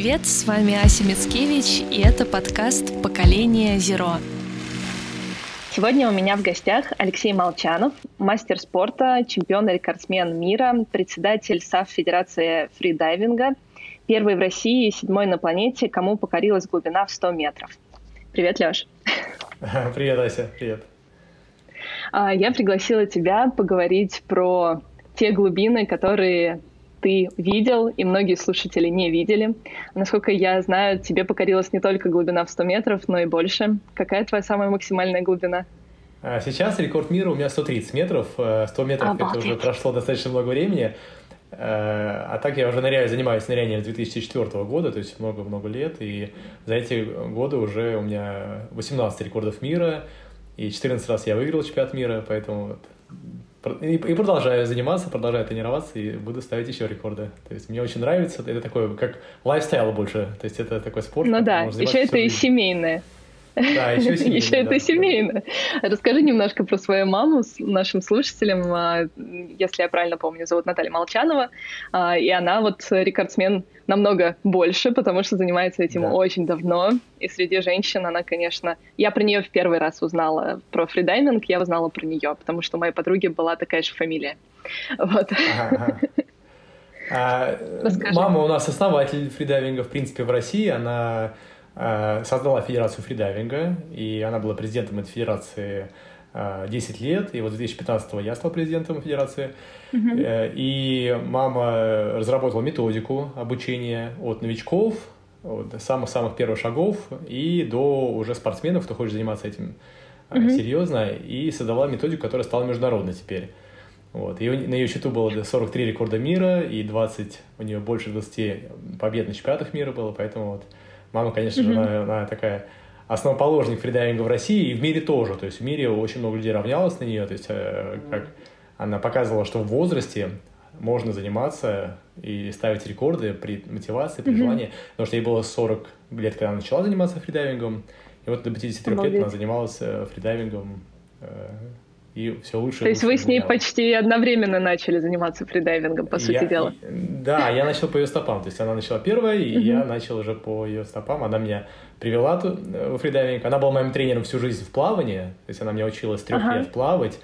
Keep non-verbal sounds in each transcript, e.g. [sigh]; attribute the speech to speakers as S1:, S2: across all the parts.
S1: привет! С вами Ася Мицкевич, и это подкаст «Поколение Зеро».
S2: Сегодня у меня в гостях Алексей Молчанов, мастер спорта, чемпион и рекордсмен мира, председатель САФ Федерации фридайвинга, первый в России и седьмой на планете, кому покорилась глубина в 100 метров. Привет, Леш. [laughs]
S3: Привет, Ася, привет.
S2: А, я пригласила тебя поговорить про те глубины, которые ты видел, и многие слушатели не видели. Насколько я знаю, тебе покорилась не только глубина в 100 метров, но и больше. Какая твоя самая максимальная глубина?
S3: А, сейчас рекорд мира у меня 130 метров. 100 э, метров Обалдеть. это уже прошло достаточно много времени. Э, а так я уже ныряю, занимаюсь нырянием с 2004 года, то есть много-много лет. И за эти годы уже у меня 18 рекордов мира, и 14 раз я выиграл чемпионат мира, поэтому вот и, и продолжаю заниматься, продолжаю тренироваться и буду ставить еще рекорды. То есть мне очень нравится, это такое, как лайфстайл больше. То есть это такой спорт.
S2: Ну да, еще это и семейное.
S3: Да, еще семейно.
S2: Еще это да, семейно. Расскажи немножко про свою маму с нашим слушателям. А, если я правильно помню, зовут Наталья Молчанова. А, и она вот рекордсмен намного больше, потому что занимается этим да. очень давно. И среди женщин она, конечно... Я про нее в первый раз узнала про фридайвинг, я узнала про нее, потому что у моей подруги была такая же фамилия. Вот. Ага, [laughs]
S3: а, мама у нас основатель фридайвинга, в принципе, в России. Она создала Федерацию фридайвинга, и она была президентом этой федерации 10 э, лет, и вот 2015 я стал президентом федерации. Mm-hmm. И мама разработала методику обучения от новичков, от самых-самых первых шагов и до уже спортсменов, кто хочет заниматься этим mm-hmm. серьезно, и создала методику, которая стала международной теперь. Вот. И на ее счету было 43 рекорда мира, и 20, у нее больше 20 побед на чемпионатах мира было, поэтому вот Мама, конечно же, она, она такая основоположник фридайвинга в России и в мире тоже. То есть в мире очень много людей равнялось на нее. То есть э, как она показывала, что в возрасте можно заниматься и ставить рекорды при мотивации, при mm-hmm. желании. Потому что ей было 40 лет, когда она начала заниматься фридайвингом. И вот до 53 Обалдеть. лет она занималась э, фридайвингом э, и все лучше.
S2: То есть вы с ней почти одновременно начали заниматься фридайвингом, по сути
S3: я,
S2: дела?
S3: Да, я начал по ее стопам. То есть она начала первая, и uh-huh. я начал уже по ее стопам. Она меня привела э, в фридайвинг. Она была моим тренером всю жизнь в плавании. То есть она меня учила с трех uh-huh. лет плавать.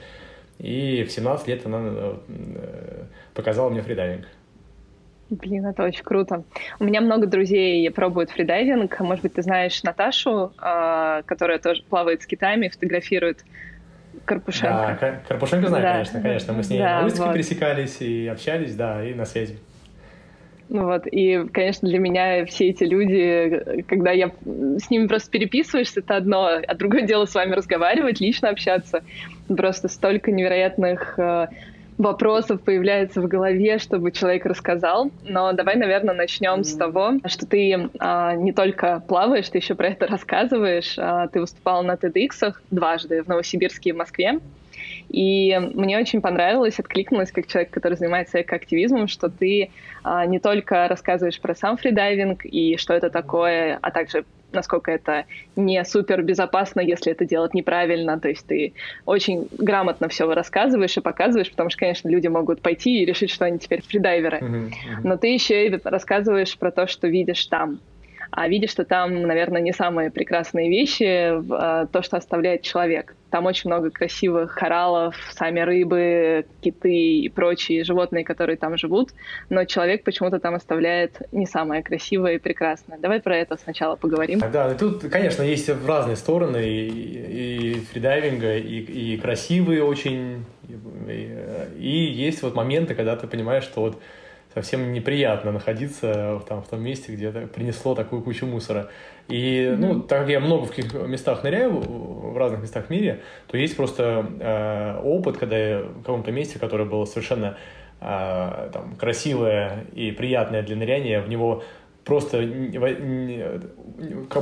S3: И в 17 лет она э, показала мне фридайвинг.
S2: Блин, это очень круто. У меня много друзей пробуют фридайвинг. Может быть, ты знаешь Наташу, а, которая тоже плавает с китами, фотографирует Карпушенко.
S3: Да, Карпушенко знаю, да. конечно, конечно. Мы с ней да, на выставке вот. пересекались и общались, да, и на связи.
S2: Ну вот, и, конечно, для меня все эти люди, когда я с ними просто переписываешься, это одно, а другое дело с вами разговаривать, лично общаться. Просто столько невероятных э, вопросов появляется в голове, чтобы человек рассказал. Но давай, наверное, начнем с того, что ты а, не только плаваешь, ты еще про это рассказываешь. А, ты выступал на TEDx дважды в Новосибирске и в Москве. И мне очень понравилось, откликнулось как человек, который занимается экоактивизмом, что ты а, не только рассказываешь про сам фридайвинг и что это такое, а также насколько это не супер безопасно, если это делать неправильно. То есть ты очень грамотно все рассказываешь и показываешь, потому что, конечно, люди могут пойти и решить, что они теперь фридайверы. Mm-hmm. Но ты еще и рассказываешь про то, что видишь там а видишь, что там, наверное, не самые прекрасные вещи, а, то, что оставляет человек. Там очень много красивых кораллов, сами рыбы, киты и прочие животные, которые там живут, но человек почему-то там оставляет не самое красивое и прекрасное. Давай про это сначала поговорим.
S3: Да, и тут, конечно, есть разные стороны и, и фридайвинга, и, и красивые очень, и, и есть вот моменты, когда ты понимаешь, что вот совсем неприятно находиться там, в том месте, где это принесло такую кучу мусора. И, mm-hmm. ну, так как я много в каких местах ныряю, в разных местах в мире, то есть просто э, опыт, когда я в каком-то месте, которое было совершенно э, там, красивое и приятное для ныряния, в него просто не, не,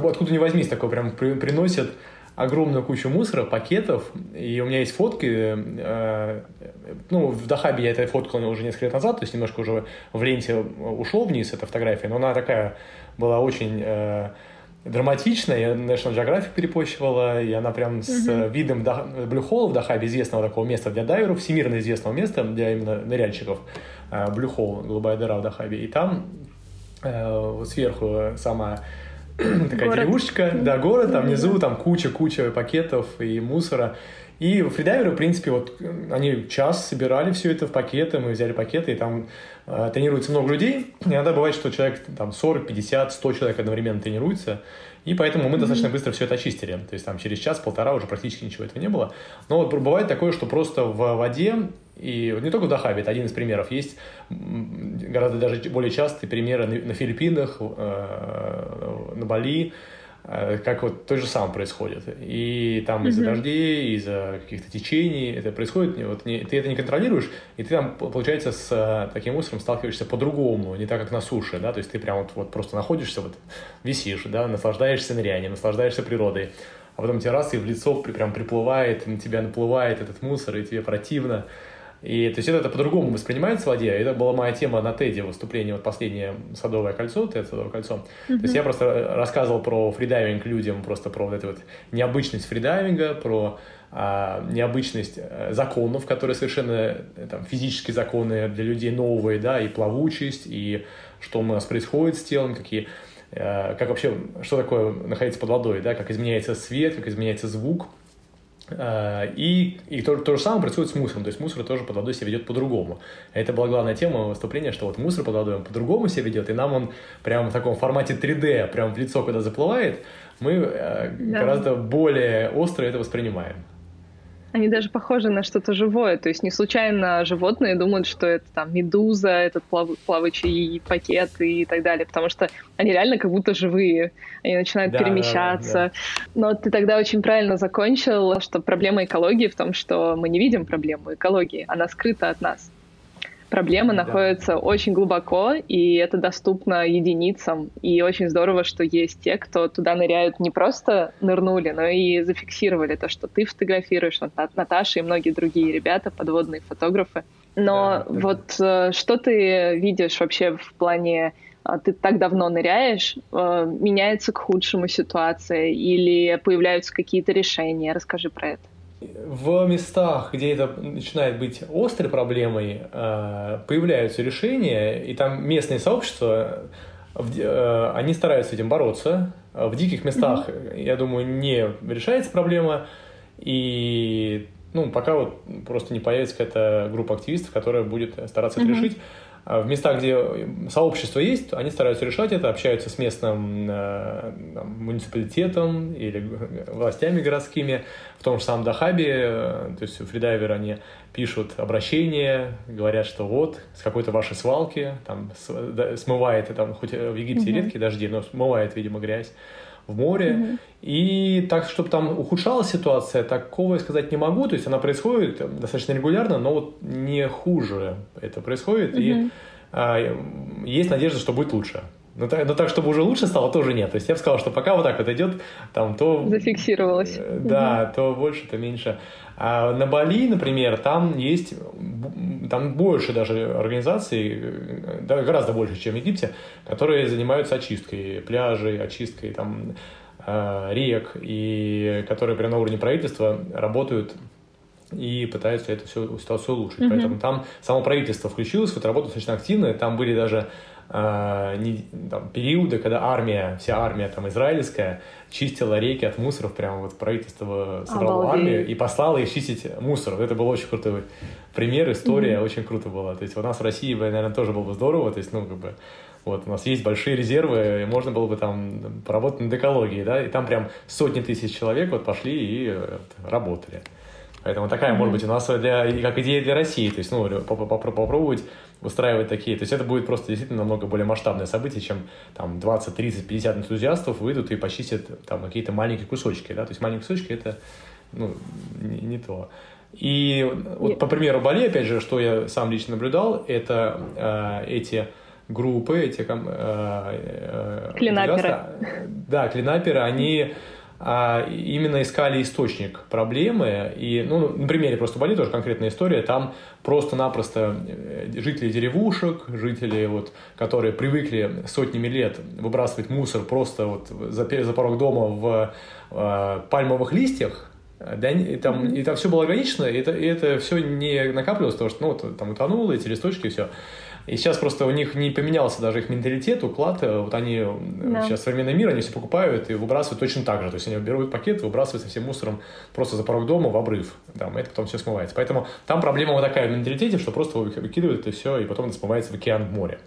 S3: бы откуда ни возьмись, такое прям при, приносят огромную кучу мусора, пакетов, и у меня есть фотки, э, ну, в Дахабе я это фоткал уже несколько лет назад, то есть немножко уже в ленте ушел вниз эта фотография, но она такая была очень э, драматичная, я National Geographic перепощивала, и она прям с mm-hmm. видом Blue Hole в Дахабе, известного такого места для дайверов, всемирно известного места для именно ныряльщиков, э, Hole, голубая дыра в Дахабе, и там э, сверху сама такая город. деревушечка, да, город, там внизу там куча-куча пакетов и мусора. И фридайверы, в принципе, вот они час собирали все это в пакеты, мы взяли пакеты, и там э, тренируется много людей. Иногда бывает, что человек там 40, 50, 100 человек одновременно тренируется. И поэтому мы достаточно быстро все это очистили. То есть там через час-полтора уже практически ничего этого не было. Но вот бывает такое, что просто в воде, и не только в Дахабе, это один из примеров, есть гораздо даже более частые примеры на Филиппинах, э, на Бали, Э, как вот то же самое происходит. И там из-за дождей, из-за каких-то течений это происходит, вот не, ты это не контролируешь, и ты там, получается, с э, таким мусором сталкиваешься по-другому, не так, как на суше, да, то есть ты прям вот, вот просто находишься, вот висишь, да, наслаждаешься нырянием, наслаждаешься природой, а потом тебе раз и в лицо прям приплывает, на тебя наплывает этот мусор, и тебе противно, и то есть это, это по-другому воспринимается в воде. Это была моя тема на Теде выступление, вот последнее Садовое кольцо, Тед Садовое кольцо. Mm-hmm. То есть я просто рассказывал про фридайвинг людям, просто про вот эту вот необычность фридайвинга, про а, необычность э, законов, которые совершенно э, там, физические законы для людей новые, да, и плавучесть, и что у нас происходит с телом, какие э, как вообще, что такое находиться под водой, да, как изменяется свет, как изменяется звук, и, и то, то же самое происходит с мусором. То есть мусор тоже под водой себя ведет по-другому. Это была главная тема выступления, что вот мусор под водой он по-другому себя ведет, и нам он прямо в таком формате 3D, прям в лицо, когда заплывает, мы э, да. гораздо более остро это воспринимаем.
S2: Они даже похожи на что-то живое, то есть не случайно животные думают, что это там медуза, этот плав... плавающий пакет и так далее, потому что они реально как будто живые, они начинают да, перемещаться. Да, да. Но ты тогда очень правильно закончил, что проблема экологии в том, что мы не видим проблему экологии, она скрыта от нас. Проблема да. очень глубоко, и это доступно единицам. И очень здорово, что есть те, кто туда ныряют не просто нырнули, но и зафиксировали то, что ты фотографируешь, Наташа и многие другие ребята, подводные фотографы. Но да, вот да. что ты видишь вообще в плане а, ты так давно ныряешь, а, меняется к худшему ситуация или появляются какие-то решения? Расскажи про это.
S3: В местах, где это начинает быть острой проблемой, э, появляются решения, и там местные сообщества, э, они стараются с этим бороться. В диких местах, mm-hmm. я думаю, не решается проблема, и ну, пока вот просто не появится какая-то группа активистов, которая будет стараться mm-hmm. это решить. А в местах, где сообщество есть, они стараются решать это, общаются с местным э, там, муниципалитетом или властями городскими. В том же самом Дахабе, э, то есть фридайверы, они пишут обращения, говорят, что вот с какой-то вашей свалки там смывает, там, хоть в Египте mm-hmm. редкие дожди, но смывает, видимо, грязь в море. Mm-hmm. И так, чтобы там ухудшалась ситуация, такого я сказать не могу. То есть она происходит достаточно регулярно, но вот не хуже это происходит. Mm-hmm. И а, есть надежда, что будет лучше. Но так, но так, чтобы уже лучше стало, тоже нет. То есть я бы сказал, что пока вот так вот идет, там то...
S2: Зафиксировалось.
S3: Э, да, угу. то больше, то меньше. А на Бали, например, там есть, там больше даже организаций, э, да, гораздо больше, чем в Египте, которые занимаются очисткой пляжей, очисткой там э, рек, и которые прямо на уровне правительства работают и пытаются эту всю ситуацию улучшить. Mm-hmm. Поэтому там само правительство включилось в эту работу достаточно активно. Там были даже э, не, там, периоды, когда армия, вся армия там израильская чистила реки от мусоров, прямо вот правительство собрало Обалдеть. армию и послало их чистить мусор. Это был очень крутой пример, история, mm-hmm. очень круто было. То есть у нас в России, наверное, тоже было бы здорово, то есть, ну, как бы, вот, у нас есть большие резервы, и можно было бы там поработать над экологией, да, и там прям сотни тысяч человек вот пошли и э, работали. Поэтому такая, mm-hmm. может быть, у нас для, как идея для России, то есть, ну, попробовать устраивать такие. То есть это будет просто действительно намного более масштабное событие, чем там 20, 30, 50 энтузиастов выйдут и почистят там какие-то маленькие кусочки, да, то есть маленькие кусочки это, ну, не, не то. И вот по примеру Бали, опять же, что я сам лично наблюдал, это э, эти группы, эти э,
S2: э, клинаперы.
S3: Да, клинаперы, они а именно искали источник проблемы. И, ну, на примере просто Бали тоже конкретная история. Там просто-напросто э, жители деревушек, жители, вот, которые привыкли сотнями лет выбрасывать мусор просто вот за, за порог дома в э, пальмовых листьях, да, и там, mm-hmm. и там все было ограничено, и это, и это все не накапливалось, потому что ну, вот, там утонуло, эти листочки, и все. И сейчас просто у них не поменялся даже их менталитет, уклад. Вот они да. сейчас современный мир, они все покупают и выбрасывают точно так же. То есть они берут пакет, выбрасывают со всем мусором просто за порог дома в обрыв. Там, это потом все смывается. Поэтому там проблема вот такая в менталитете, что просто выкидывают это все, и потом это смывается в океан, в море.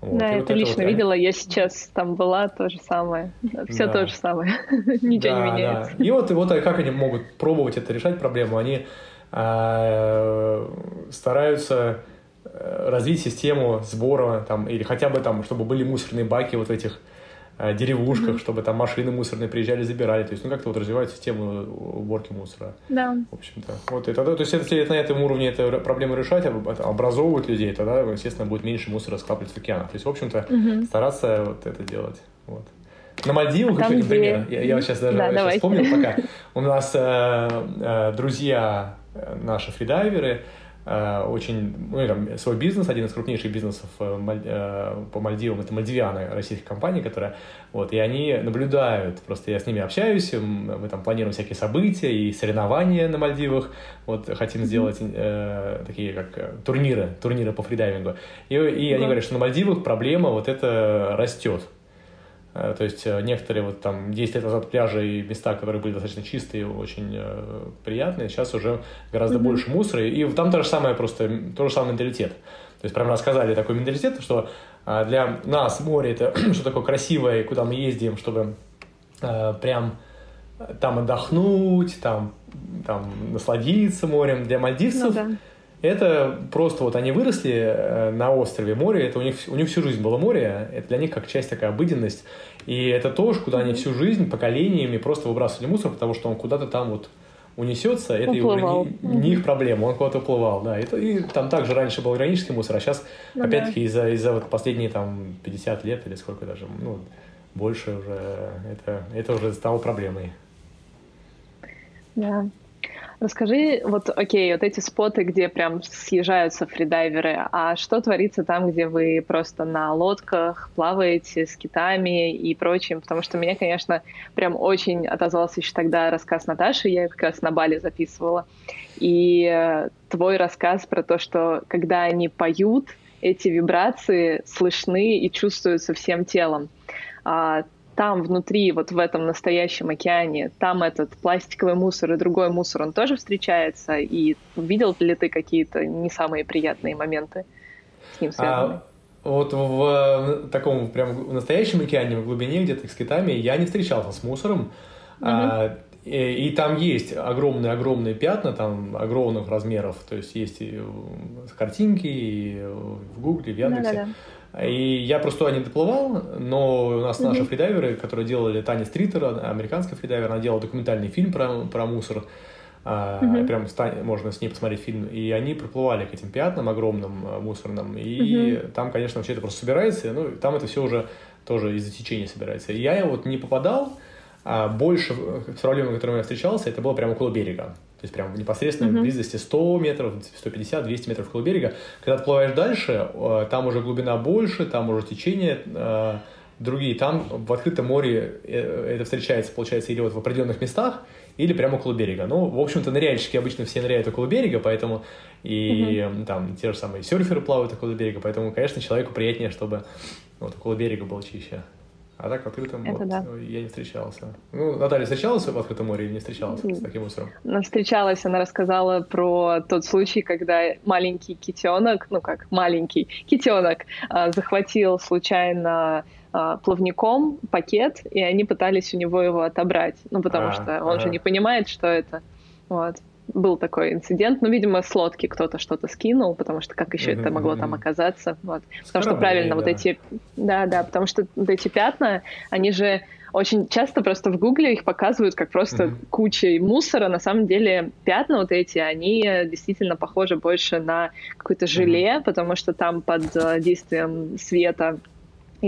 S2: Вот. Да, и это вот лично вот, видела, я сейчас там была, то же самое. Все да. то же самое. [laughs] Ничего да, не меняется.
S3: Да. И вот, вот как они могут пробовать это решать проблему? Они э, стараются э, развить систему сбора там, или хотя бы там, чтобы были мусорные баки вот в этих Э, деревушках, mm-hmm. чтобы там машины мусорные приезжали, забирали. То есть, ну, как-то вот развивают систему уборки мусора.
S2: Да.
S3: В общем-то. Вот, и тогда, то есть, если на этом уровне эту проблему решать, образовывать людей, тогда, естественно, будет меньше мусора скапливаться в океанах. То есть, в общем-то, mm-hmm. стараться вот это делать. Вот. На Мальдивах а еще, например, я, я сейчас даже да, сейчас вспомнил пока, у нас э, э, друзья э, наши фридайверы, Э, очень, ну, там, свой бизнес, один из крупнейших бизнесов э, э, по Мальдивам, это Мальдивиана, российская компания, которая, вот, и они наблюдают, просто я с ними общаюсь, мы там планируем всякие события и соревнования на Мальдивах, вот, хотим сделать э, такие, как турниры, турниры по фридайвингу, и, и они говорят, что на Мальдивах проблема вот это растет, Э, то есть э, некоторые вот там 10 лет назад пляжи и места, которые были достаточно чистые, очень э, приятные, сейчас уже гораздо mm-hmm. больше мусора. И там то же самое просто, то же самый менталитет. То есть прям рассказали такой менталитет, что для нас море это [clears throat] что такое красивое, куда мы ездим, чтобы прям там отдохнуть, там, там насладиться морем. Для мальдивцев ну, да это просто вот они выросли э, на острове море, это у них, у них всю жизнь было море, это для них как часть такая обыденность. И это то, куда они всю жизнь поколениями просто выбрасывали мусор, потому что он куда-то там вот унесется, это его, не, не их проблема, он куда-то уплывал, да. И, и там также раньше был органический мусор, а сейчас, ну, опять-таки, да. из-за из вот последние там 50 лет или сколько даже, ну, больше уже, это, это уже стало проблемой.
S2: Да. Расскажи, вот, окей, вот эти споты, где прям съезжаются фридайверы, а что творится там, где вы просто на лодках плаваете с китами и прочим? Потому что меня, конечно, прям очень отозвался еще тогда рассказ Наташи, я как раз на Бали записывала. И э, твой рассказ про то, что когда они поют, эти вибрации слышны и чувствуются всем телом. А, там внутри, вот в этом настоящем океане, там этот пластиковый мусор и другой мусор, он тоже встречается? И видел ли ты какие-то не самые приятные моменты с ним связанные? А...
S3: Вот в таком прям в настоящем океане, в глубине где-то с китами, я не встречался с мусором. Угу. А, и, и там есть огромные-огромные пятна, там огромных размеров, то есть есть и картинки, и в Гугле, в Яндексе. Да, да, да. И я просто не доплывал, но у нас mm-hmm. наши фридайверы, которые делали Таня Стритер, американская фридайвер, она делала документальный фильм про, про мусор. Mm-hmm. Прям можно с ней посмотреть фильм. И они проплывали к этим пятнам огромным а, мусорным. И mm-hmm. там, конечно, вообще это просто собирается. Ну, там это все уже тоже из-за течения собирается. И я вот не попадал. А больше с которыми я встречался, это было прямо около берега. То есть прям в непосредственной mm-hmm. близости 100 метров, 150, 200 метров около берега. Когда отплываешь дальше, э, там уже глубина больше, там уже течение э, другие. Там в открытом море э, это встречается, получается, или вот в определенных местах, или прямо около берега. Ну, в общем-то, ныряльщики обычно все ныряют около берега, поэтому и mm-hmm. там те же самые серферы плавают около берега, поэтому, конечно, человеку приятнее, чтобы вот около берега было чище. А так в открытом Это вот, да. я не встречался. Ну, Наталья встречалась в открытом море или не встречалась с таким мусором?
S2: Она встречалась, она рассказала про тот случай, когда маленький китенок, ну как маленький китенок, а, захватил случайно а, плавником пакет, и они пытались у него его отобрать, ну потому а, что он а. же не понимает, что это. Вот был такой инцидент, ну, видимо, с лодки кто-то что-то скинул, потому что как еще mm-hmm. это могло там оказаться, вот. Потому что правильно, да. вот эти, да, да, потому что вот эти пятна, они же очень часто просто в Гугле их показывают как просто mm-hmm. кучей мусора. На самом деле пятна вот эти, они действительно похожи больше на какое-то желе, mm-hmm. потому что там под э, действием света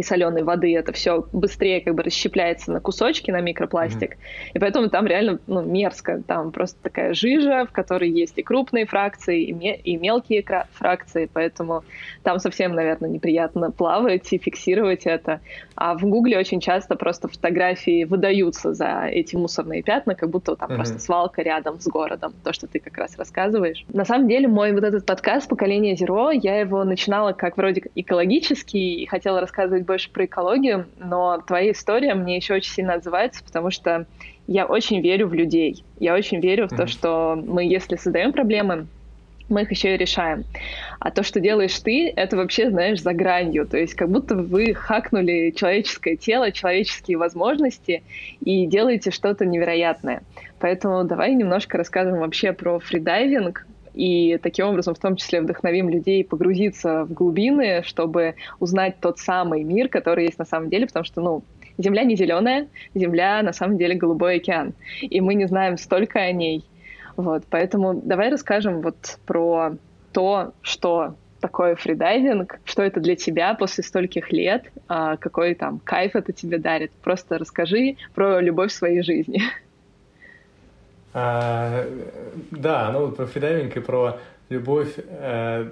S2: и соленой воды, это все быстрее как бы расщепляется на кусочки, на микропластик. Mm-hmm. И поэтому там реально ну, мерзко. Там просто такая жижа, в которой есть и крупные фракции, и, ме- и мелкие фракции. Поэтому там совсем, наверное, неприятно плавать и фиксировать это. А в Гугле очень часто просто фотографии выдаются за эти мусорные пятна, как будто там mm-hmm. просто свалка рядом с городом. То, что ты как раз рассказываешь. На самом деле, мой вот этот подкаст «Поколение Зеро», я его начинала как вроде экологический и хотела рассказывать больше про экологию, но твоя история мне еще очень сильно отзывается, потому что я очень верю в людей. Я очень верю в mm-hmm. то, что мы, если создаем проблемы, мы их еще и решаем. А то, что делаешь ты, это вообще, знаешь, за гранью. То есть как будто вы хакнули человеческое тело, человеческие возможности и делаете что-то невероятное. Поэтому давай немножко расскажем вообще про фридайвинг, и таким образом в том числе вдохновим людей погрузиться в глубины, чтобы узнать тот самый мир, который есть на самом деле, потому что, ну, Земля не зеленая, Земля на самом деле голубой океан, и мы не знаем столько о ней. Вот, поэтому давай расскажем вот про то, что такое фридайвинг, что это для тебя после стольких лет, а, какой там кайф это тебе дарит. Просто расскажи про любовь в своей жизни.
S3: А, да, ну про фридайвинг и про любовь. Э,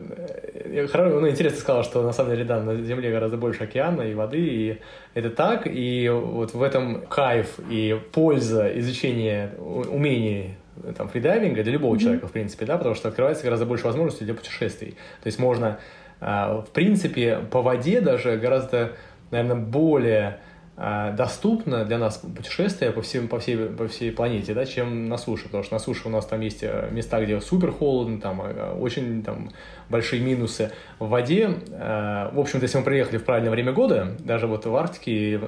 S3: ну, интересно сказал, что на самом деле, да, на Земле гораздо больше океана и воды, и это так, и вот в этом кайф и польза изучения умений там, фридайвинга для любого mm-hmm. человека, в принципе, да, потому что открывается гораздо больше возможностей для путешествий. То есть можно, а, в принципе, по воде даже гораздо, наверное, более доступно для нас путешествие по, всем, по, всей, по всей планете, да, чем на суше, потому что на суше у нас там есть э, места, где супер холодно, там э, очень там, большие минусы. В воде, э, в общем-то, если мы приехали в правильное время года, даже вот в Арктике,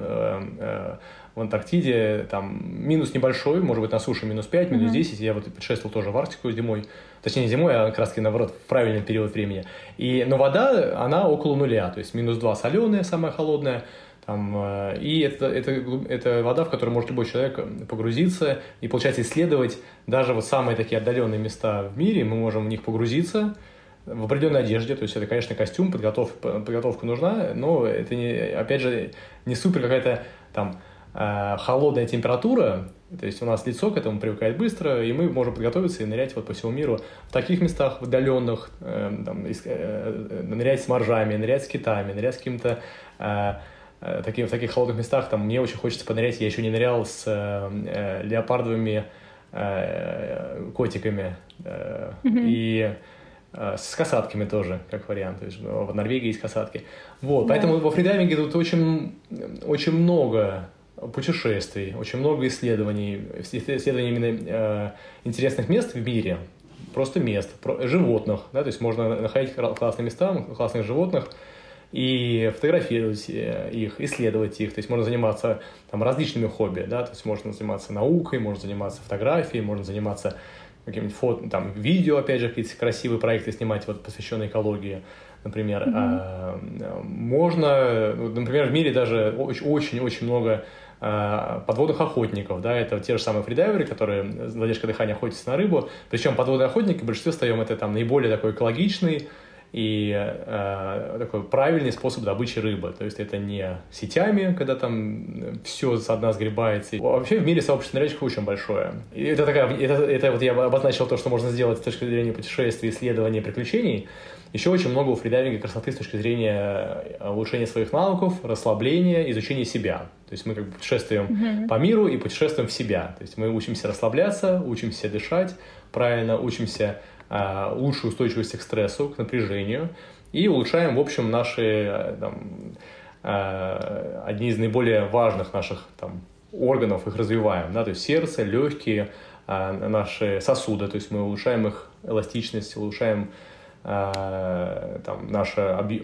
S3: в Антарктиде, там минус небольшой, может быть, на суше минус 5, минус mm-hmm. 10, я вот путешествовал тоже в Арктику зимой, точнее не зимой, а как раз таки наоборот, в правильный период времени. И, но вода, она около нуля, то есть минус 2 соленая, самая холодная, там, э, и это, это, это вода, в которую может любой человек погрузиться и, получается, исследовать даже вот самые такие отдаленные места в мире, мы можем в них погрузиться в определенной одежде, то есть это, конечно, костюм, подготовка, подготовка нужна, но это, не, опять же, не супер какая-то там э, холодная температура, то есть у нас лицо к этому привыкает быстро, и мы можем подготовиться и нырять вот по всему миру в таких местах, в отдаленных, э, там, э, нырять с моржами, нырять с китами, нырять с каким-то такие, в таких холодных местах, там мне очень хочется понырять, я еще не нырял с э, э леопардовыми э, котиками э, mm-hmm. и э, с касатками тоже, как вариант. То есть в Норвегии есть касатки. Вот, yeah. поэтому во фридайвинге тут очень, очень много путешествий, очень много исследований, исследований именно э, интересных мест в мире, просто мест, про, животных, да, то есть можно находить классные места, классных животных, и фотографировать э, их, исследовать их. То есть можно заниматься там, различными хобби, да, то есть можно заниматься наукой, можно заниматься фотографией, можно заниматься каким-нибудь фото, там, видео, опять же, какие-то красивые проекты снимать, вот, посвященные экологии, например. Mm-hmm. А, можно, например, в мире даже очень-очень много а, подводных охотников, да, это те же самые фридайверы, которые задержка дыхания охотятся на рыбу, причем подводные охотники в большинстве своем это там наиболее такой экологичный, и э, такой правильный способ добычи рыбы. То есть это не сетями, когда там все со дна сгребается. Вообще в мире сообщество ныряльщиков очень большое. И это, такая, это, это вот я обозначил то, что можно сделать с точки зрения путешествий, исследования, приключений. Еще очень много у фридайвинга красоты с точки зрения э, улучшения своих навыков, расслабления, изучения себя. То есть мы как бы путешествуем mm-hmm. по миру и путешествуем в себя. То есть мы учимся расслабляться, учимся дышать правильно, учимся лучшую устойчивость к стрессу, к напряжению. И улучшаем, в общем, наши э, там, а, одни из наиболее важных наших там, органов, их развиваем, да, то есть сердце, легкие, наши сосуды, то есть мы улучшаем их эластичность, улучшаем Э, там, наша объ...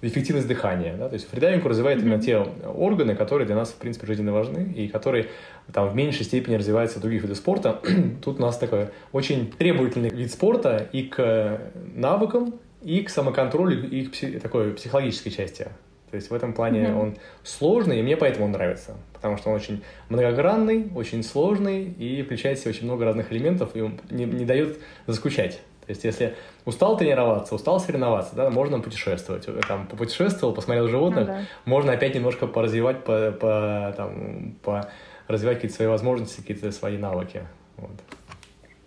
S3: эффективность дыхания. Да? То есть фридайвинг развивает именно те органы, которые для нас, в принципе, жизненно важны, и которые там, в меньшей степени развиваются в других видах спорта. [clears throat] Тут у нас такой очень требовательный вид спорта и к навыкам, и к самоконтролю, и к пси- такой психологической части. То есть в этом плане mm-hmm. он сложный, и мне поэтому он нравится. Потому что он очень многогранный, очень сложный и включает в себя очень много разных элементов, и он не, не дает заскучать. То есть, если устал тренироваться, устал соревноваться, да, можно путешествовать. Там, попутешествовал, посмотрел животных, ну, да. можно опять немножко поразвивать, по, по, там, по развивать какие-то свои возможности, какие-то свои навыки. Вот.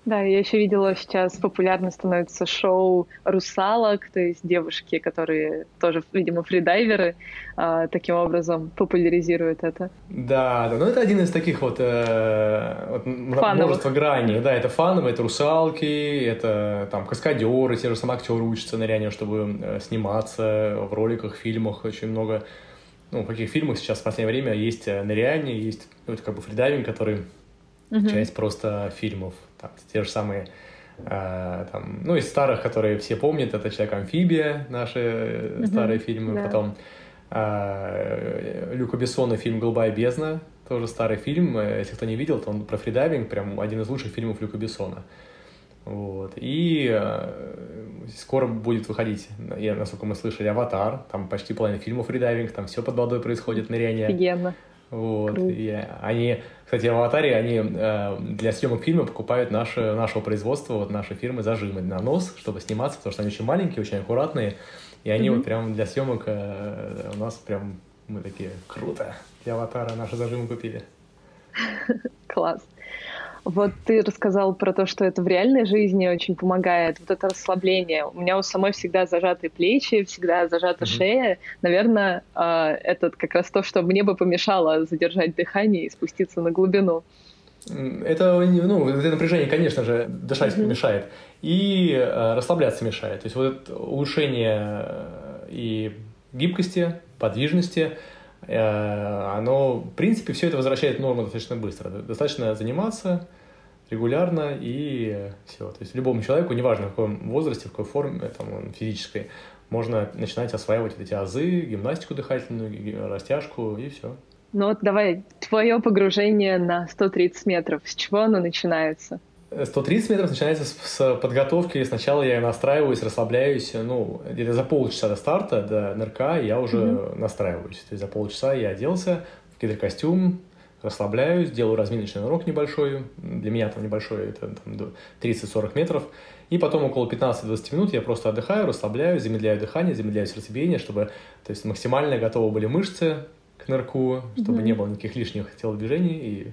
S2: Да, я еще видела сейчас популярно становится шоу русалок, то есть девушки, которые тоже, видимо, фридайверы, э, таким образом популяризируют это.
S3: Да, да, ну это один из таких вот, э, вот множества граней. Да, это фановые, это русалки, это там каскадеры, те же самые актеры учатся нырянию, чтобы э, сниматься в роликах, фильмах, очень много ну, в каких фильмах сейчас в последнее время есть э, ныряние, есть ну, это как бы фридайвинг, который uh-huh. часть просто фильмов. Там, те же самые, э, там, ну, из старых, которые все помнят, это «Человек-амфибия», наши uh-huh. старые фильмы. Yeah. Потом э, Люка Бессона фильм «Голубая бездна», тоже старый фильм. Если кто не видел, то он про фридайвинг, прям один из лучших фильмов Люка Бессона. Вот. И э, скоро будет выходить, я, насколько мы слышали, «Аватар», там почти половина фильмов фридайвинг, там все под водой происходит, ныряние.
S2: Офигенно.
S3: Вот. И они, кстати, в «Аватаре» они э, для съемок фильма покупают наши, нашего производства, вот наши фирмы зажимы на нос, чтобы сниматься, потому что они очень маленькие, очень аккуратные. И они mm-hmm. вот прям для съемок э, у нас прям мы такие круто. Для «Аватара» наши зажимы купили.
S2: Класс. Вот ты рассказал про то, что это в реальной жизни очень помогает. Вот это расслабление. У меня у самой всегда зажатые плечи, всегда зажата mm-hmm. шея. Наверное, а, это как раз то, что мне бы помешало задержать дыхание и спуститься на глубину.
S3: Это, ну, это напряжение, конечно же, дышать mm-hmm. мешает. И э, расслабляться мешает. То есть вот это улучшение э, и гибкости, подвижности, оно, в принципе, все это возвращает в норму достаточно быстро. Достаточно заниматься, регулярно и все. То есть любому человеку, неважно в каком возрасте, в какой форме там, физической, можно начинать осваивать эти азы, гимнастику дыхательную, растяжку и все.
S2: Ну вот давай, твое погружение на 130 метров, с чего оно начинается?
S3: 130 метров начинается с, с подготовки. Сначала я настраиваюсь, расслабляюсь. Ну, где-то за полчаса до старта, до нырка я уже mm-hmm. настраиваюсь. То есть за полчаса я оделся в гидрокостюм, расслабляюсь, делаю разминочный урок небольшой, для меня там небольшой, это там, 30-40 метров, и потом около 15-20 минут я просто отдыхаю, расслабляюсь, замедляю дыхание, замедляю сердцебиение, чтобы то есть, максимально готовы были мышцы к нырку, чтобы mm-hmm. не было никаких лишних телодвижений, и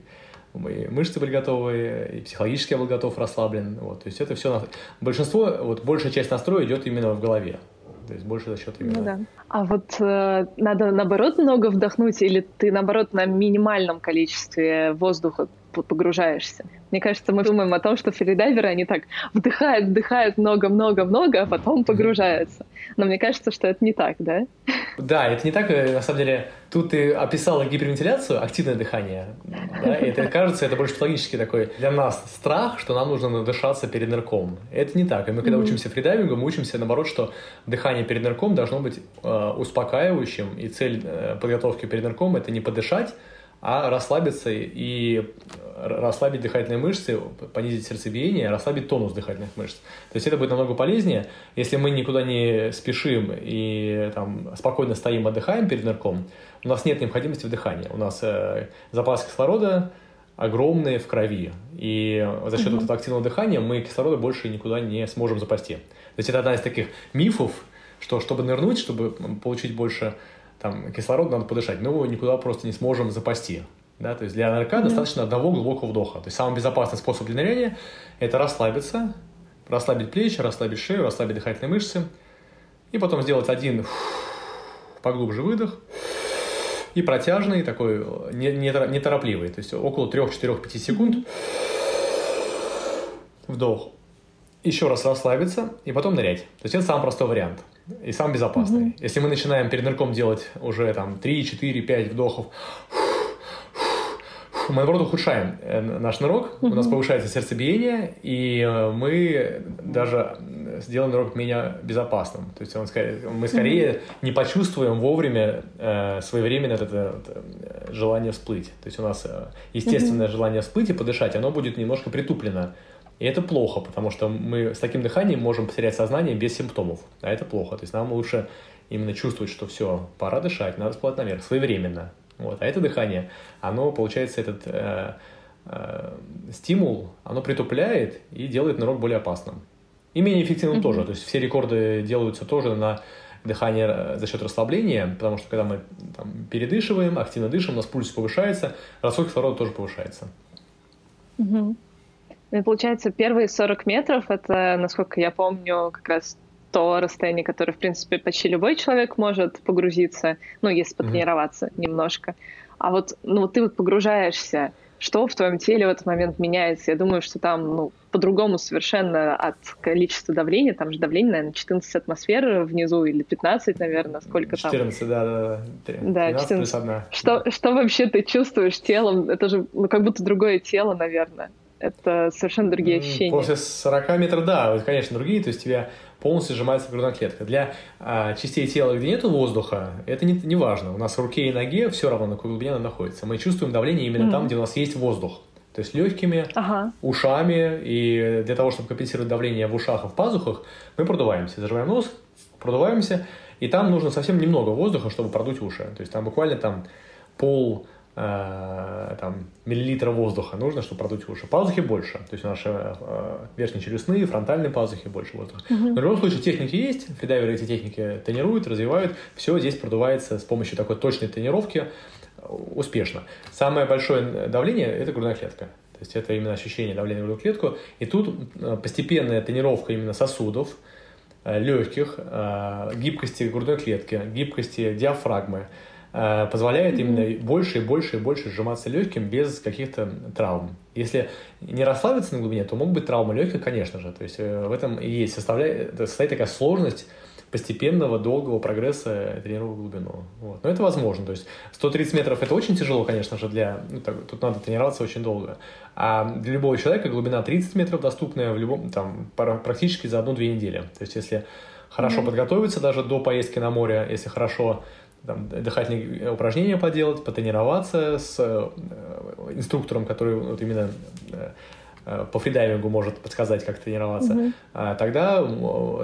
S3: мои мышцы были готовы, и психологически я был готов, расслаблен. Вот, то есть это все, большинство, вот большая часть настроя идет именно в голове. То есть больше за счет именно...
S2: Ну, да. А вот э, надо наоборот много вдохнуть, или ты наоборот на минимальном количестве воздуха погружаешься? Мне кажется, мы думаем о том, что фридайверы, они так вдыхают, вдыхают много-много-много, а потом погружаются. Но мне кажется, что это не так, да?
S3: Да, это не так. Э, на самом деле, тут ты описала гипервентиляцию, активное дыхание. Да? И это кажется, это больше психологически такой для нас страх, что нам нужно надышаться перед нырком. Это не так. И мы, когда mm-hmm. учимся фридайвингу, мы учимся, наоборот, что дыхание перед нырком должно быть э, успокаивающим. И цель э, подготовки перед нырком — это не подышать, а расслабиться и расслабить дыхательные мышцы, понизить сердцебиение, расслабить тонус дыхательных мышц. То есть это будет намного полезнее, если мы никуда не спешим и там, спокойно стоим, отдыхаем перед нырком, у нас нет необходимости в дыхании. У нас э, запас кислорода огромный в крови. И за счет mm-hmm. этого активного дыхания мы кислорода больше никуда не сможем запасти. То есть это одна из таких мифов, что чтобы нырнуть, чтобы получить больше там, кислорода, надо подышать. Мы его никуда просто не сможем запасти. Да, то есть для нырка mm-hmm. достаточно одного глубокого вдоха. То есть самый безопасный способ для ныряния – это расслабиться, расслабить плечи, расслабить шею, расслабить дыхательные мышцы. И потом сделать один поглубже выдох и протяжный, такой неторопливый. То есть около 3-4-5 секунд вдох. Еще раз расслабиться и потом нырять. То есть это самый простой вариант и самый безопасный. Mm-hmm. Если мы начинаем перед нырком делать уже там 3, 4, 5 вдохов, мы, наоборот, ухудшаем э, наш нырок, у нас повышается сердцебиение, и э, мы даже сделаем нырок менее безопасным. То есть он, мы скорее не почувствуем вовремя э, своевременно это, это желание всплыть. То есть у нас э, естественное желание всплыть и подышать, оно будет немножко притуплено. И это плохо, потому что мы с таким дыханием можем потерять сознание без симптомов. А это плохо. То есть нам лучше именно чувствовать, что все, пора дышать, надо всплыть наверх, своевременно. Вот. А это дыхание, оно, получается, этот э, э, стимул, оно притупляет и делает нырок более опасным. И менее эффективным mm-hmm. тоже. То есть все рекорды делаются тоже на дыхание э, за счет расслабления, потому что когда мы там, передышиваем, активно дышим, у нас пульс повышается, расход кислорода тоже повышается.
S2: Угу. И получается, первые 40 метров — это, насколько я помню, как раз то расстояние, которое, в принципе, почти любой человек может погрузиться, ну, если потренироваться mm-hmm. немножко. А вот, ну, ты вот погружаешься, что в твоем теле в этот момент меняется? Я думаю, что там, ну, по-другому совершенно от количества давления, там же давление, наверное, 14 атмосфер внизу или 15, наверное, сколько 14,
S3: там. 14, да, да, да. Да, 14. 1.
S2: Что, что вообще ты чувствуешь телом? Это же, ну, как будто другое тело, наверное. Это совершенно другие ощущения.
S3: После 40 метров, да, конечно, другие, то есть тебя полностью сжимается грудная клетка. Для а, частей тела, где нет воздуха, это не, не важно. У нас в руке и ноге все равно, на какой глубине она находится. Мы чувствуем давление именно mm-hmm. там, где у нас есть воздух. То есть легкими, ага. ушами, и для того, чтобы компенсировать давление в ушах и в пазухах, мы продуваемся. Зажимаем нос, продуваемся, и там нужно совсем немного воздуха, чтобы продуть уши. То есть там буквально там пол Э, там, миллилитра воздуха нужно, чтобы продуть уши. Пазухи больше. То есть наши э, верхние челюстные, фронтальные пазухи больше воздуха. Угу. Но в любом случае техники есть, фридайверы эти техники тренируют, развивают. Все здесь продувается с помощью такой точной тренировки успешно. Самое большое давление – это грудная клетка. То есть это именно ощущение давления в грудную клетку. И тут э, постепенная тренировка именно сосудов, э, легких, гибкости грудной клетки, гибкости диафрагмы – Э, позволяет mm-hmm. именно больше и больше и больше сжиматься легким без каких-то травм. Если не расслабиться на глубине, то могут быть травмы легких, конечно же. То есть э, в этом и есть составляет, состоит такая сложность постепенного, долгого прогресса тренировок глубину. Вот. Но это возможно. То есть 130 метров это очень тяжело, конечно же, для... Ну, так, тут надо тренироваться очень долго. А для любого человека глубина 30 метров доступная в любом, там, практически за одну-две недели. То есть если хорошо mm-hmm. подготовиться даже до поездки на море, если хорошо там, дыхательные упражнения поделать, потренироваться с э, инструктором, который вот именно э, э, по фридайвингу может подсказать, как тренироваться, угу. а, тогда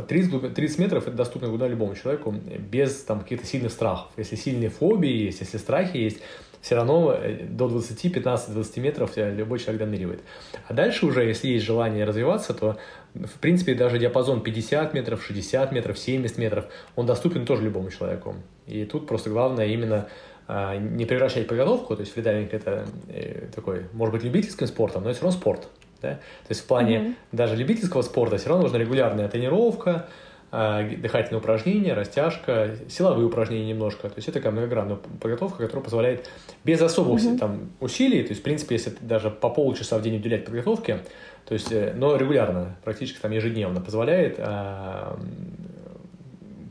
S3: 30, 30 метров это доступно куда любому человеку без там каких-то сильных страхов. Если сильные фобии есть, если страхи есть, все равно до 20, 15, 20 метров любой человек доныривает. А дальше уже, если есть желание развиваться, то в принципе даже диапазон 50 метров, 60 метров, 70 метров, он доступен тоже любому человеку. И тут просто главное именно а, не превращать подготовку, то есть фридайвинг это э, такой, может быть, любительским спортом, но это все равно спорт. Да? То есть в плане mm-hmm. даже любительского спорта все равно нужна регулярная тренировка, а, дыхательные упражнения, растяжка, силовые упражнения немножко. То есть это такая многогранная подготовка, которая позволяет без особых mm-hmm. там, усилий, то есть, в принципе, если даже по полчаса в день уделять подготовке, то есть, э, но регулярно, практически там ежедневно позволяет а,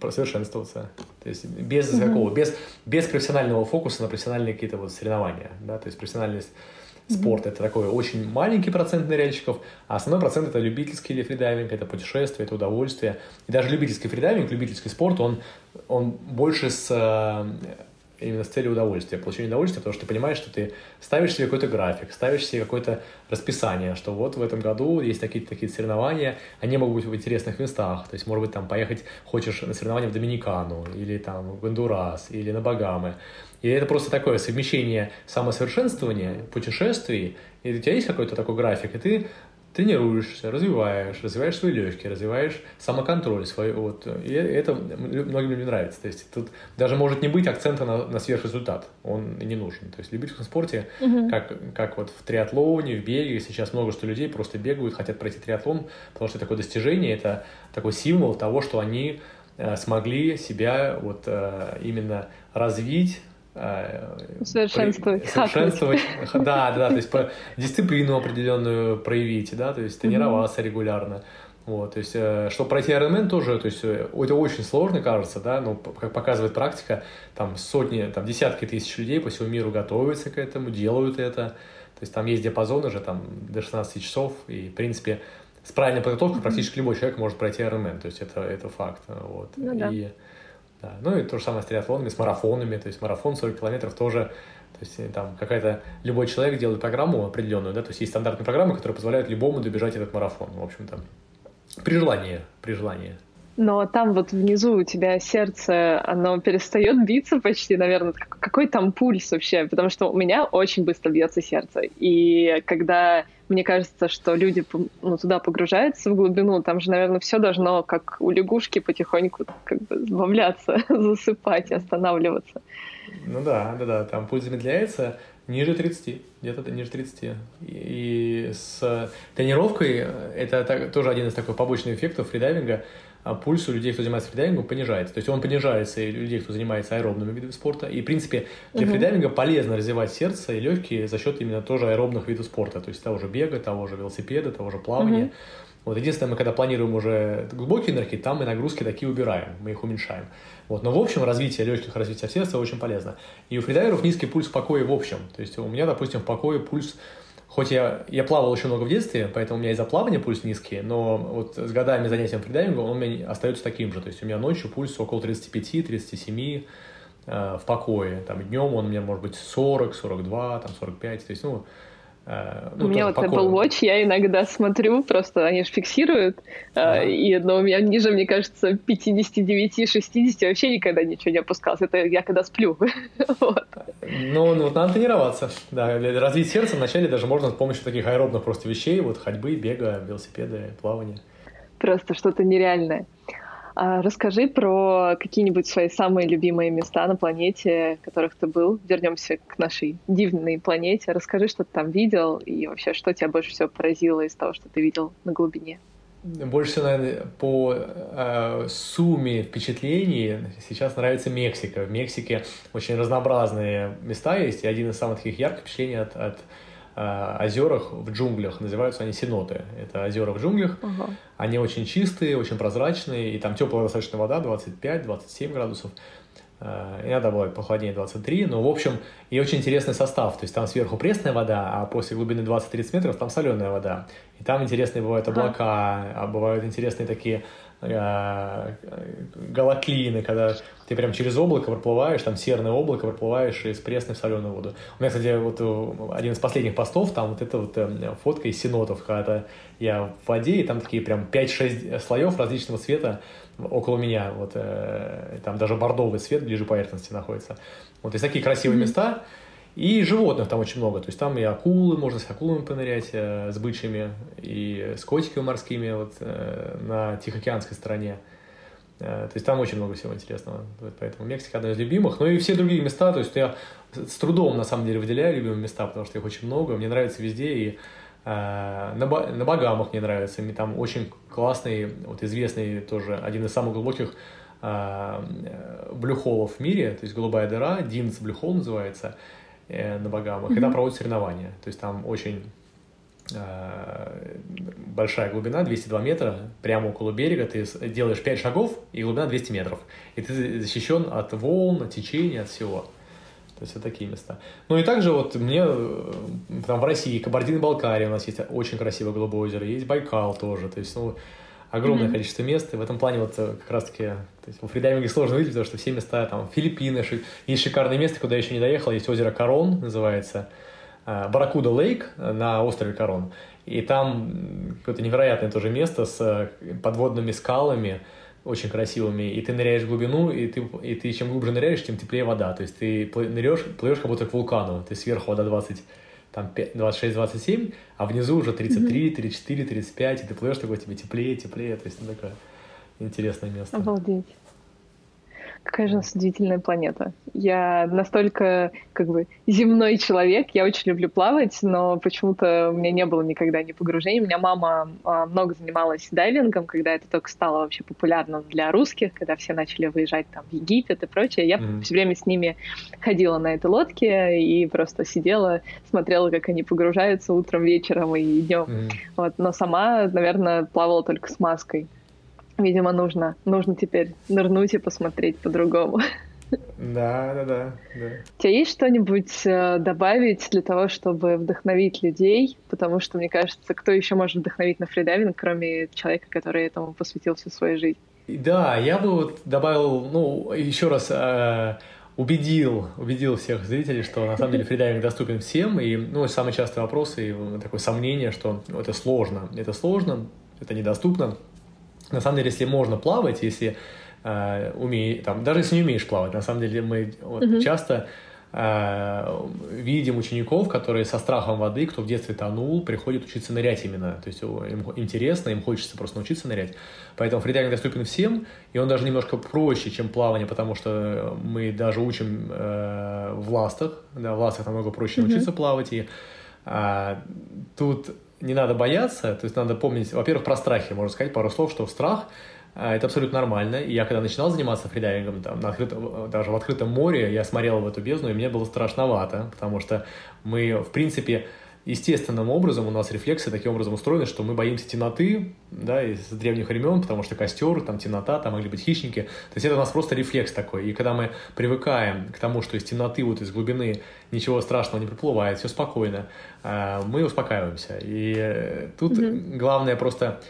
S3: совершенствоваться. То есть без mm-hmm. какого, без, без профессионального фокуса на профессиональные какие-то вот соревнования, да, то есть профессиональность спорт это такой очень маленький процент ныряльщиков, а основной процент это любительский или фридайвинг, это путешествие, это удовольствие. И даже любительский фридайвинг, любительский спорт, он, он больше с э, именно с целью удовольствия, получения удовольствия, потому что ты понимаешь, что ты ставишь себе какой-то график, ставишь себе какое-то расписание, что вот в этом году есть такие-то такие соревнования, они могут быть в интересных местах, то есть, может быть, там поехать хочешь на соревнования в Доминикану, или там в Гондурас, или на Багамы, и это просто такое совмещение самосовершенствования, путешествий, и у тебя есть какой-то такой график, и ты тренируешься, развиваешь, развиваешь свои легкие, развиваешь самоконтроль свой. Вот. И это многим людям нравится. То есть тут даже может не быть акцента на, на сверхрезультат. Он не нужен. То есть в любительском спорте, угу. как, как вот в триатлоне, в беге, сейчас много что людей просто бегают, хотят пройти триатлон, потому что такое достижение, это такой символ того, что они э, смогли себя вот э, именно развить,
S2: Совершенствовать.
S3: Совершенствовать. Да, да, то есть дисциплину определенную проявить, да, то есть тренироваться регулярно. Вот, то есть, э, чтобы пройти Ironman тоже, то есть, э, это очень сложно, кажется, да, но, как показывает практика, там сотни, там десятки тысяч людей по всему миру готовятся к этому, делают это, то есть, там есть диапазон уже там до 16 часов, и, в принципе, с правильной подготовкой mm-hmm. практически любой человек может пройти Ironman, то есть, это, это факт, вот. Ну, да. И, да. Ну и то же самое с триатлонами, с марафонами. То есть марафон 40 километров тоже то есть э, там какая-то любой человек делает программу определенную, да, то есть есть стандартные программы, которые позволяют любому добежать этот марафон, в общем-то. При желании, при желании.
S2: Но там вот внизу у тебя сердце, оно перестает биться почти, наверное. Какой там пульс вообще? Потому что у меня очень быстро бьется сердце. И когда мне кажется, что люди ну, туда погружаются в глубину, там же, наверное, все должно, как у лягушки, потихоньку как бы сбавляться, [laughs] засыпать и останавливаться.
S3: Ну да, да, да, там пульс замедляется ниже 30, где-то ниже 30. И с тренировкой это тоже один из таких побочных эффектов фридайвинга – пульс у людей, кто занимается фридайвингом, понижается. То есть он понижается и у людей, кто занимается аэробными видами спорта. И, в принципе, для угу. фридайвинга полезно развивать сердце и легкие за счет именно тоже аэробных видов спорта. То есть того же бега, того же велосипеда, того же плавания. Угу. Вот единственное, мы когда планируем уже глубокие нырки, там мы нагрузки такие убираем, мы их уменьшаем. Вот. Но в общем развитие легких, развитие сердца очень полезно. И у фридайверов низкий пульс в покое в общем. То есть у меня, допустим, в покое пульс Хоть я, я плавал еще много в детстве, поэтому у меня из-за плавания пульс низкий, но вот с годами занятия фридайвингом он у меня остается таким же. То есть у меня ночью пульс около 35-37 э, в покое. Там днем он у меня может быть 40, 42, там 45. То есть, ну,
S2: ну, у меня вот Apple Watch, я иногда смотрю, просто они же фиксируют, да. и но у меня ниже, мне кажется, 59-60 вообще никогда ничего не опускалось. Это я когда сплю. [laughs]
S3: вот. Ну, ну, вот надо тренироваться. Да, развить сердце вначале даже можно с помощью таких аэробных просто вещей, вот ходьбы, бега, велосипеда, плавания.
S2: Просто что-то нереальное. А расскажи про какие-нибудь свои самые любимые места на планете, в которых ты был. Вернемся к нашей дивной планете. Расскажи, что ты там видел и вообще, что тебя больше всего поразило из того, что ты видел на глубине.
S3: Больше всего, наверное, по э, сумме впечатлений сейчас нравится Мексика. В Мексике очень разнообразные места есть, и один из самых таких ярких впечатлений от, от озерах в джунглях. Называются они сеноты. Это озера в джунглях. Uh-huh. Они очень чистые, очень прозрачные, и там теплая достаточно вода, 25-27 градусов. Э, иногда бывает похолоднее 23, но в общем и очень интересный состав. То есть там сверху пресная вода, а после глубины 20-30 метров там соленая вода. И там интересные бывают облака, а бывают интересные такие э, галаклины, когда ты прям через облако проплываешь, там серное облако проплываешь из пресной в соленую воду. У меня, кстати, вот э, один из последних постов, там вот эта вот э, фотка из синотов, когда я в воде, и там такие прям 5-6 слоев различного цвета около меня, вот э, там даже бордовый цвет ближе поверхности находится. Вот есть такие красивые mm-hmm. места, и животных там очень много. То есть там и акулы, можно с акулами понырять, э, с бычьими, и с котиками морскими вот, э, на Тихоокеанской стороне. Э, то есть там очень много всего интересного. Поэтому Мексика одна из любимых. Ну и все другие места, то есть я с трудом на самом деле выделяю любимые места, потому что их очень много. Мне нравится везде. И э, на, на Багамах мне нравится. Мне там очень классный, вот известный тоже, один из самых глубоких э, блюхолов в мире, то есть голубая дыра, Динс блюхол называется на Багамах. Mm-hmm. И там проводят соревнования. То есть там очень Э, большая глубина, 202 метра, прямо около берега, ты делаешь 5 шагов, и глубина 200 метров. И ты защищен от волн, от течения, от всего. То есть вот такие места. Ну и также вот мне э, там в России, Кабардино-Балкария у нас есть очень красивое голубое озеро, есть Байкал тоже. То есть, ну, огромное mm-hmm. количество мест. И в этом плане вот э, как раз-таки то есть, в фридайвинге сложно выйти, потому что все места, там, Филиппины, есть шикарное место, куда я еще не доехал, есть озеро Корон, называется. Э, Баракуда Лейк на острове Корон. И там какое-то невероятное тоже место с э, подводными скалами, очень красивыми, и ты ныряешь в глубину, и ты, и ты чем глубже ныряешь, тем теплее вода. То есть ты ныряешь, плывешь как будто к вулкану. Ты сверху вода 20, там 26-27, а внизу уже 33, 34, 35, и ты плывешь такой, тебе теплее, теплее. То есть ну, такое интересное место.
S2: Обалдеть. Какая же у нас удивительная планета. Я настолько, как бы, земной человек. Я очень люблю плавать, но почему-то у меня не было никогда ни погружений. У меня мама а, много занималась дайвингом, когда это только стало вообще популярным для русских, когда все начали выезжать там в Египет и прочее. Я mm-hmm. все время с ними ходила на этой лодке и просто сидела, смотрела, как они погружаются утром, вечером и днем. Mm-hmm. Вот. Но сама, наверное, плавала только с маской. Видимо, нужно, нужно теперь нырнуть и посмотреть по-другому.
S3: Да, да, да, да.
S2: У тебя есть что-нибудь э, добавить для того, чтобы вдохновить людей? Потому что, мне кажется, кто еще может вдохновить на фридайвинг, кроме человека, который этому посвятил всю свою жизнь?
S3: Да, я бы вот добавил, ну, еще раз э, убедил, убедил всех зрителей, что на самом деле фридайвинг доступен всем. И, ну, самый частый вопрос и такое сомнение, что это сложно. Это сложно, это недоступно. На самом деле, если можно плавать, если э, умеешь, там, даже если не умеешь плавать, на самом деле мы вот, mm-hmm. часто Э, видим учеников, которые со страхом воды, кто в детстве тонул, приходят учиться нырять именно. То есть им интересно, им хочется просто научиться нырять. Поэтому фридайвинг доступен всем, и он даже немножко проще, чем плавание, потому что мы даже учим э, в ластах, да, в ластах намного проще mm-hmm. научиться плавать, и э, тут не надо бояться, то есть надо помнить, во-первых, про страхи, можно сказать пару слов, что страх — а, это абсолютно нормально. И я когда начинал заниматься фридайвингом, там, на открытом, даже в открытом море, я смотрел в эту бездну, и мне было страшновато, потому что мы, в принципе, естественным образом у нас рефлексы таким образом устроены, что мы боимся темноты, да, из древних времен, потому что костер, там темнота, там могли быть хищники. То есть это у нас просто рефлекс такой. И когда мы привыкаем к тому, что из темноты, вот из глубины ничего страшного не приплывает, все спокойно, а, мы успокаиваемся. И э, тут mm-hmm. главное просто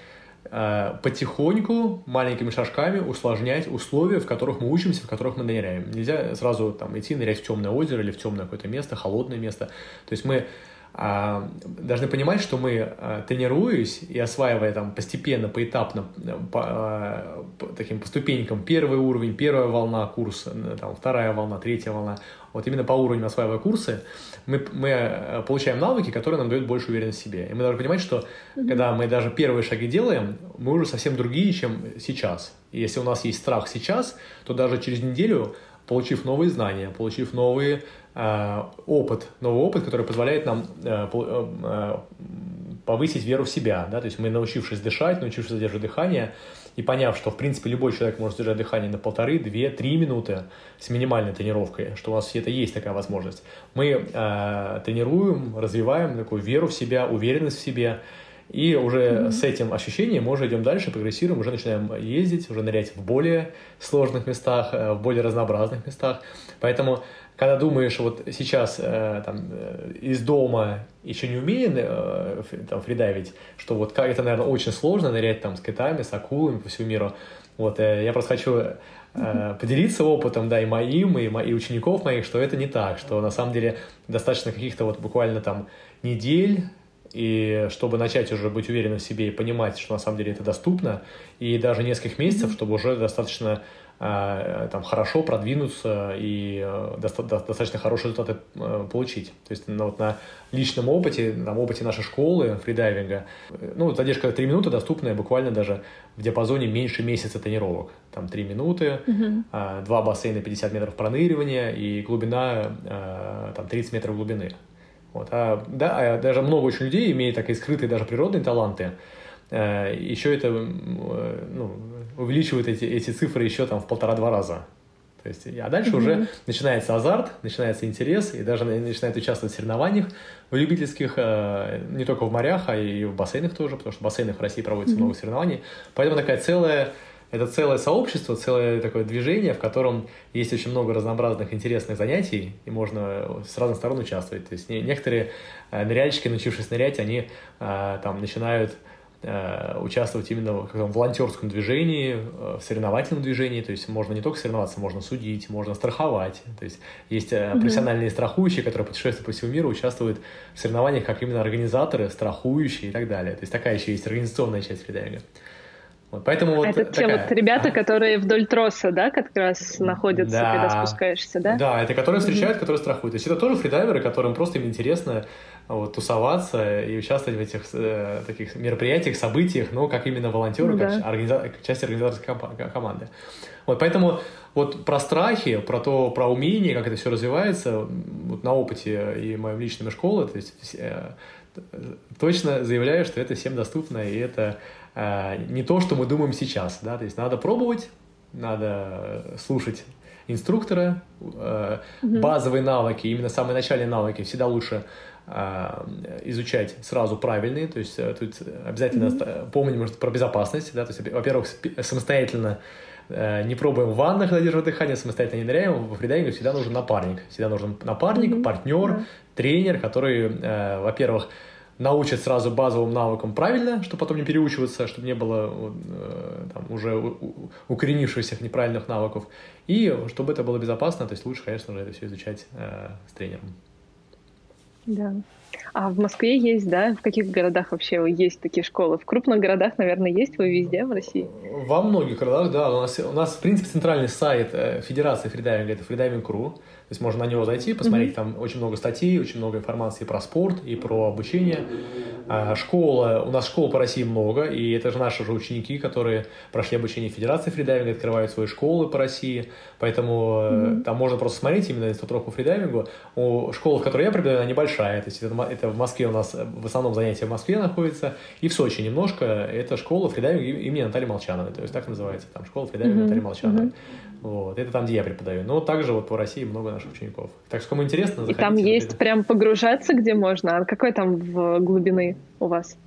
S3: Э, потихоньку, маленькими шажками усложнять условия, в которых мы учимся, в которых мы ныряем. Нельзя сразу там, идти нырять в темное озеро или в темное какое-то место, холодное место. То есть мы должны понимать, что мы, а, тренируясь и осваивая там постепенно, поэтапно, по, а, по таким по ступенькам, первый уровень, первая волна курса, там, вторая волна, третья волна, вот именно по уровню осваивая курсы, мы, мы получаем навыки, которые нам дают больше уверенности в себе. И мы должны понимать, что mm-hmm. когда мы даже первые шаги делаем, мы уже совсем другие, чем сейчас. И если у нас есть страх сейчас, то даже через неделю получив новые знания, получив новый э, опыт, новый опыт, который позволяет нам э, э, повысить веру в себя, да, то есть мы, научившись дышать, научившись задерживать дыхание, и поняв, что, в принципе, любой человек может держать дыхание на полторы, две, три минуты с минимальной тренировкой, что у нас это есть такая возможность, мы э, тренируем, развиваем такую веру в себя, уверенность в себе, и уже mm-hmm. с этим ощущением мы уже идем дальше, прогрессируем, уже начинаем ездить, уже нырять в более сложных местах, э, в более разнообразных местах. Поэтому, когда думаешь вот сейчас э, там, э, из дома еще не умея там, фридайвить, что вот как это, наверное, очень сложно нырять там с китами, с акулами по всему миру. Вот, я просто хочу поделиться опытом, да, и моим, и, и учеников моих, что это не так, что на самом деле достаточно каких-то вот буквально там недель, и чтобы начать уже быть уверенным в себе и понимать, что на самом деле это доступно, и даже нескольких месяцев, чтобы уже достаточно а, там, хорошо продвинуться и э, доста- достаточно хорошие результаты э, получить. То есть ну, вот на личном опыте, на опыте нашей школы фридайвинга, э, ну, задержка 3 минуты доступная буквально даже в диапазоне меньше месяца тренировок. Там 3 минуты, uh-huh. два бассейна 50 метров проныривания и глубина там 30 метров глубины. Вот. А, да, а даже много очень людей имеют такие скрытые даже природные таланты. Э, еще это э, ну, увеличивает эти, эти цифры еще там в полтора-два раза. То есть, а дальше mm-hmm. уже начинается азарт, начинается интерес, и даже начинает участвовать в соревнованиях в любительских, э, не только в морях, а и в бассейнах тоже, потому что в бассейнах в России проводится mm-hmm. много соревнований. Поэтому такая целая это целое сообщество, целое такое движение, в котором есть очень много разнообразных интересных занятий, и можно с разных сторон участвовать. То есть некоторые э, ныряльщики, научившись нырять, они э, там начинают э, участвовать именно в каком волонтерском движении, в соревновательном движении, то есть можно не только соревноваться, можно судить, можно страховать, то есть есть mm-hmm. профессиональные страхующие, которые путешествуют по всему миру, участвуют в соревнованиях как именно организаторы, страхующие и так далее, то есть такая еще есть организационная часть фридайвинга.
S2: Вот, поэтому вот это такая... те вот ребята, а? которые вдоль троса, да, как раз находятся, да. когда спускаешься, да?
S3: Да, это которые встречают, которые страхуют. То есть это тоже фридайверы, которым просто им интересно вот, тусоваться и участвовать в этих э, таких мероприятиях, событиях, но как именно волонтеры, ну, как, да. организа... как часть организаторской команды. Вот, поэтому вот про страхи, про то, про умение, как это все развивается, вот на опыте и моем личном школы, то есть э, точно заявляю, что это всем доступно, и это Э, не то, что мы думаем сейчас, да, то есть надо пробовать, надо слушать инструктора, э, базовые навыки, именно самые начальные навыки всегда лучше э, изучать сразу правильные, то есть тут обязательно mm-hmm. помним может, про безопасность, да, то есть, во-первых, самостоятельно не пробуем в ваннах задерживать дыхание, самостоятельно не ныряем, во фридайвинге всегда нужен напарник, всегда нужен напарник, mm-hmm. партнер, mm-hmm. тренер, который, во-первых, научат сразу базовым навыкам правильно, чтобы потом не переучиваться, чтобы не было э, там, уже укоренившихся неправильных навыков, и чтобы это было безопасно, то есть лучше, конечно же, это все изучать э, с тренером.
S2: Да. А в Москве есть, да? В каких городах вообще есть такие школы? В крупных городах, наверное, есть вы везде в России?
S3: Во многих городах, да. У нас, у нас в принципе, центральный сайт э, Федерации фридайвинга – это freediving.ru. То есть можно на него зайти, посмотреть, mm-hmm. там очень много статей, очень много информации про спорт и про обучение. А, школа, у нас школ по России много, и это же наши же ученики, которые прошли обучение в Федерации фридайвинга, открывают свои школы по России, поэтому mm-hmm. там можно просто смотреть именно инструктор по фридайвингу. У школы, в которой я преподаю, она небольшая, то есть это, это в Москве у нас в основном занятия в Москве находятся, и в Сочи немножко, это школа фридайвинга имени Натальи Молчановой, то есть так называется, там школа фридайвинга mm-hmm. Натальи Молчановой. Mm-hmm. Вот, это там, где я преподаю. Но также вот по России много наших учеников. Так что, кому интересно,
S2: заходите. И там есть прям погружаться, где можно? А какой там в глубины у вас?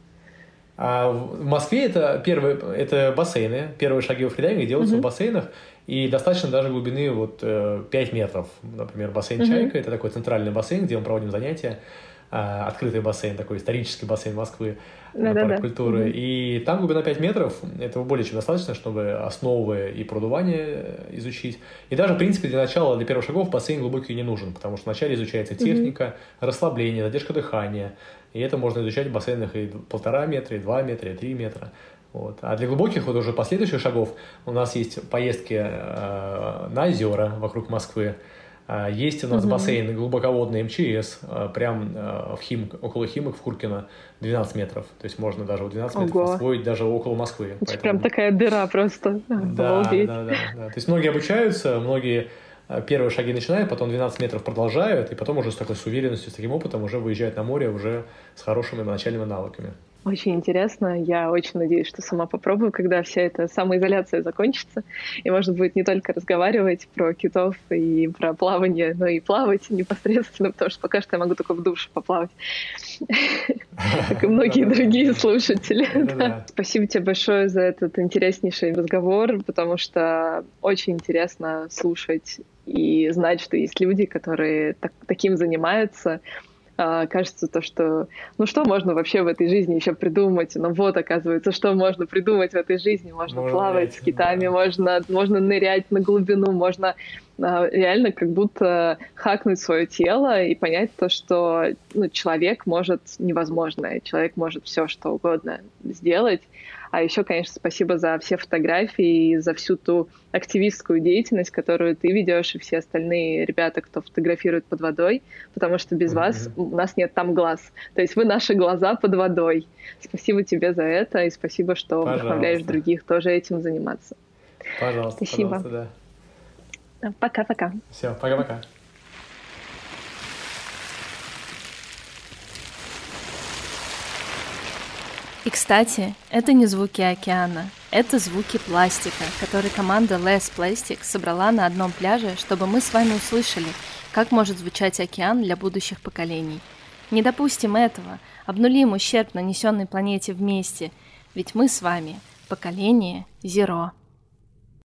S3: А в Москве это первые, это бассейны. Первые шаги в фридайвинге делаются uh-huh. в бассейнах. И достаточно даже глубины вот 5 э, метров. Например, бассейн uh-huh. «Чайка» — это такой центральный бассейн, где мы проводим занятия. А, открытый бассейн, такой исторический бассейн Москвы да, на парк культуры. Mm-hmm. И там глубина 5 метров, этого более чем достаточно, чтобы основы и продувание э, изучить. И даже, в принципе, для начала, для первых шагов бассейн глубокий не нужен, потому что вначале изучается техника, mm-hmm. расслабление, задержка дыхания. И это можно изучать в бассейнах и полтора метра, и два метра, и три метра. Вот. А для глубоких вот уже последующих шагов у нас есть поездки э, на озера вокруг Москвы, есть у нас угу. бассейн глубоководный МЧС, а, прям а, в Хим, около Химок в Куркино 12 метров. То есть можно даже в 12 Ого. метров освоить даже около Москвы.
S2: Это Поэтому... прям такая дыра просто.
S3: Да, да, да, да. То есть многие обучаются, многие первые шаги начинают, потом 12 метров продолжают, и потом уже с такой с уверенностью, с таким опытом уже выезжают на море уже с хорошими начальными навыками.
S2: Очень интересно. Я очень надеюсь, что сама попробую, когда вся эта самоизоляция закончится. И можно будет не только разговаривать про китов и про плавание, но и плавать непосредственно, потому что пока что я могу только в душе поплавать. Как и многие другие слушатели. Спасибо тебе большое за этот интереснейший разговор, потому что очень интересно слушать и знать, что есть люди, которые таким занимаются, кажется то, что ну что можно вообще в этой жизни еще придумать? Ну вот, оказывается, что можно придумать в этой жизни? Можно, можно плавать нырять, с китами, да. можно, можно нырять на глубину, можно а, реально как будто хакнуть свое тело и понять то, что ну, человек может невозможное, человек может все что угодно сделать. А еще, конечно, спасибо за все фотографии и за всю ту активистскую деятельность, которую ты ведешь, и все остальные ребята, кто фотографирует под водой, потому что без mm-hmm. вас у нас нет там глаз. То есть вы наши глаза под водой. Спасибо тебе за это, и спасибо, что пожалуйста. вдохновляешь других тоже этим заниматься.
S3: Пожалуйста,
S2: спасибо.
S3: Пожалуйста,
S2: да. Пока-пока.
S3: Все, пока-пока.
S1: И, кстати, это не звуки океана, это звуки пластика, который команда Less Plastic собрала на одном пляже, чтобы мы с вами услышали, как может звучать океан для будущих поколений. Не допустим этого, обнулим ущерб, нанесенный планете вместе, ведь мы с вами поколение Zero.